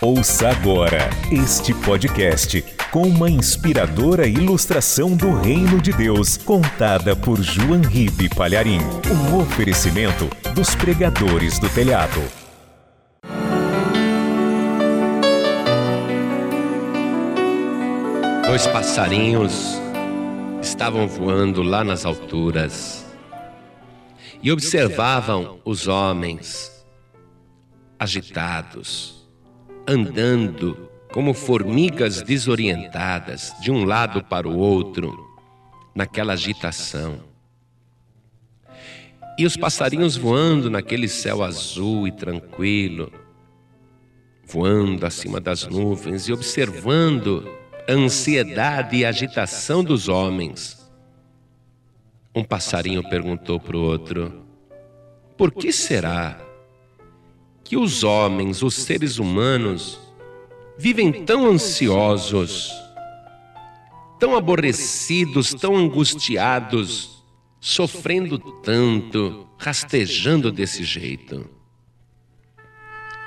Ouça agora este podcast com uma inspiradora ilustração do Reino de Deus, contada por João Ribe Palharim. Um oferecimento dos pregadores do telhado. Dois passarinhos estavam voando lá nas alturas e observavam os homens agitados, andando como formigas desorientadas de um lado para o outro, naquela agitação. E os passarinhos voando naquele céu azul e tranquilo, voando acima das nuvens e observando a ansiedade e agitação dos homens. Um passarinho perguntou para o outro: Por que será que os homens, os seres humanos, vivem tão ansiosos, tão aborrecidos, tão angustiados, sofrendo tanto, rastejando desse jeito?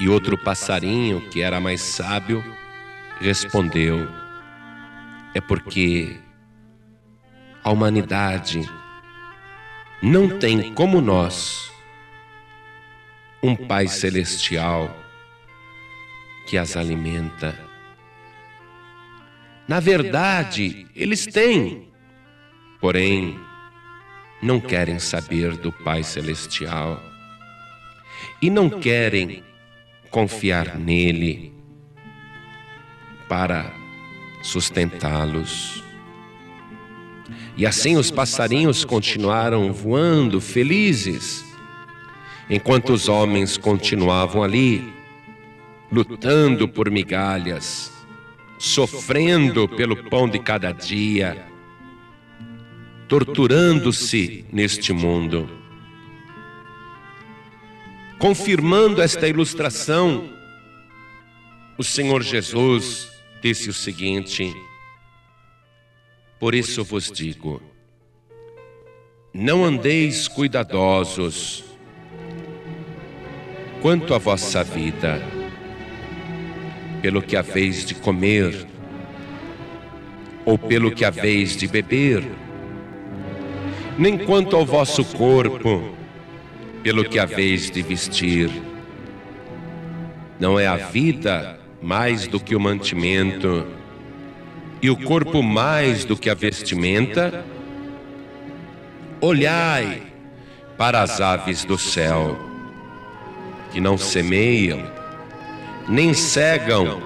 E outro passarinho, que era mais sábio, respondeu: É porque a humanidade não tem como nós um Pai Celestial que as alimenta. Na verdade, eles têm, porém, não querem saber do Pai Celestial e não querem confiar nele para sustentá-los. E assim os passarinhos continuaram voando felizes, enquanto os homens continuavam ali, lutando por migalhas, sofrendo pelo pão de cada dia, torturando-se neste mundo. Confirmando esta ilustração, o Senhor Jesus disse o seguinte: por isso vos digo: não andeis cuidadosos quanto à vossa vida, pelo que haveis de comer, ou pelo que haveis de beber, nem quanto ao vosso corpo, pelo que haveis de vestir. Não é a vida mais do que o mantimento e o corpo mais do que a vestimenta? Olhai para as aves do céu, que não semeiam, nem cegam,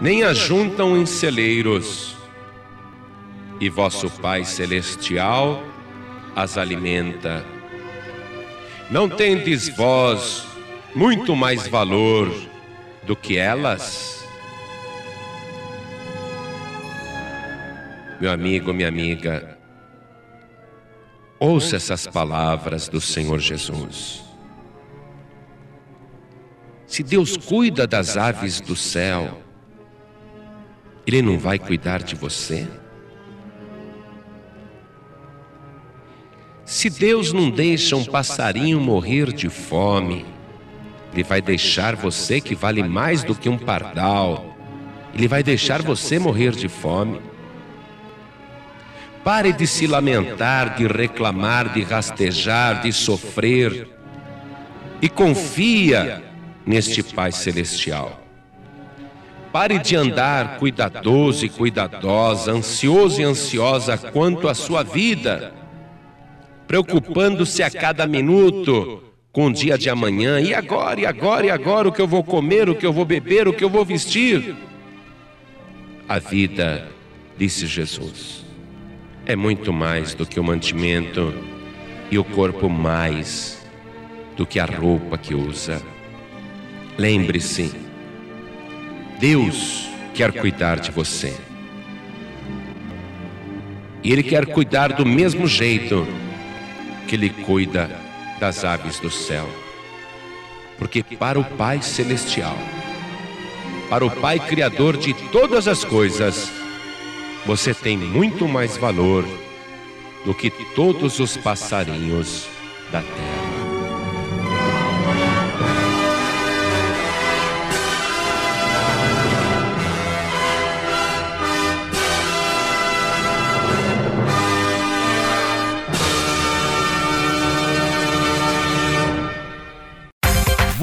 nem ajuntam em celeiros, e vosso Pai Celestial as alimenta. Não tendes vós muito mais valor do que elas? Meu amigo, minha amiga, ouça essas palavras do Senhor Jesus. Se Deus cuida das aves do céu, Ele não vai cuidar de você? Se Deus não deixa um passarinho morrer de fome, Ele vai deixar você que vale mais do que um pardal, Ele vai deixar você morrer de fome. Pare de se lamentar, de reclamar, de rastejar, de sofrer e confia neste Pai Celestial. Pare de andar cuidadoso e cuidadosa, ansioso e ansiosa quanto à sua vida, preocupando-se a cada minuto com o dia de amanhã, e agora, e agora, e agora, o que eu vou comer, o que eu vou beber, o que eu vou vestir. A vida, disse Jesus é muito mais do que o mantimento e o corpo mais do que a roupa que usa. Lembre-se, Deus quer cuidar de você. E Ele quer cuidar do mesmo jeito que Ele cuida das aves do céu. Porque para o Pai Celestial, para o Pai Criador de todas as coisas, você tem muito mais valor do que todos os passarinhos da terra.